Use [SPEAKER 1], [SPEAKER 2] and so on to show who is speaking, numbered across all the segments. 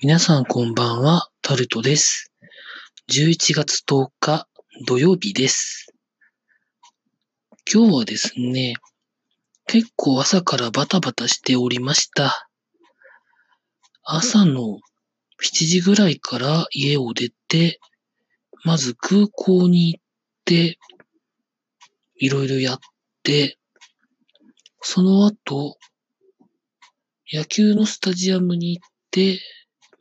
[SPEAKER 1] 皆さんこんばんは、タルトです。11月10日土曜日です。今日はですね、結構朝からバタバタしておりました。朝の7時ぐらいから家を出て、まず空港に行って、いろいろやって、その後、野球のスタジアムに行って、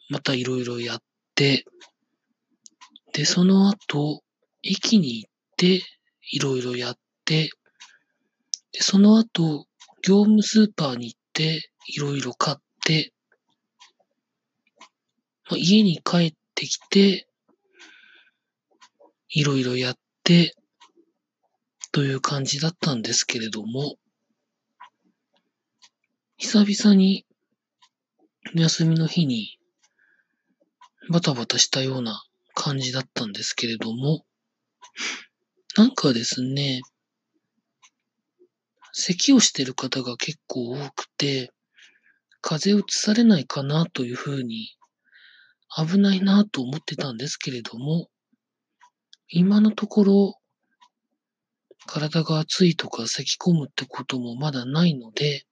[SPEAKER 1] またいろいろやって、で、その後、駅に行って、いろいろやって、で、その後、業務スーパーに行って、いろいろ買って、まあ、家に帰ってきて、いろいろやって、という感じだったんですけれども、久々に休みの日にバタバタしたような感じだったんですけれども、なんかですね、咳をしてる方が結構多くて、風邪うつされないかなというふうに危ないなと思ってたんですけれども、今のところ体が熱いとか咳込むってこともまだないので、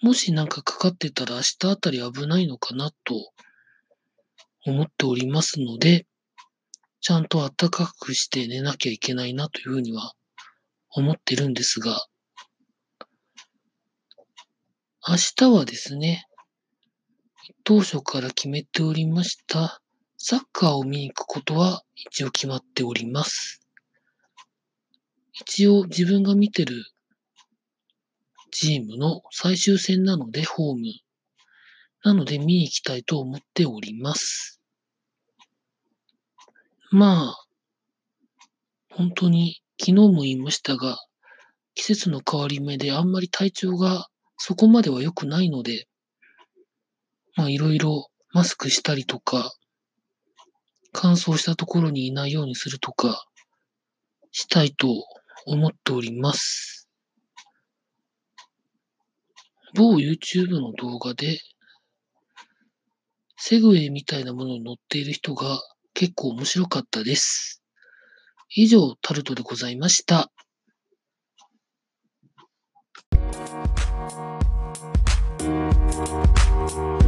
[SPEAKER 1] もしなんかかかってたら明日あたり危ないのかなと思っておりますので、ちゃんと暖かくして寝なきゃいけないなというふうには思ってるんですが、明日はですね、当初から決めておりましたサッカーを見に行くことは一応決まっております。一応自分が見てるチームの最終戦なので、ホーム。なので見に行きたいと思っております。まあ、本当に昨日も言いましたが、季節の変わり目であんまり体調がそこまでは良くないので、まあいろいろマスクしたりとか、乾燥したところにいないようにするとか、したいと思っております。某 YouTube の動画で、セグウェイみたいなものに乗っている人が結構面白かったです。以上、タルトでございました。「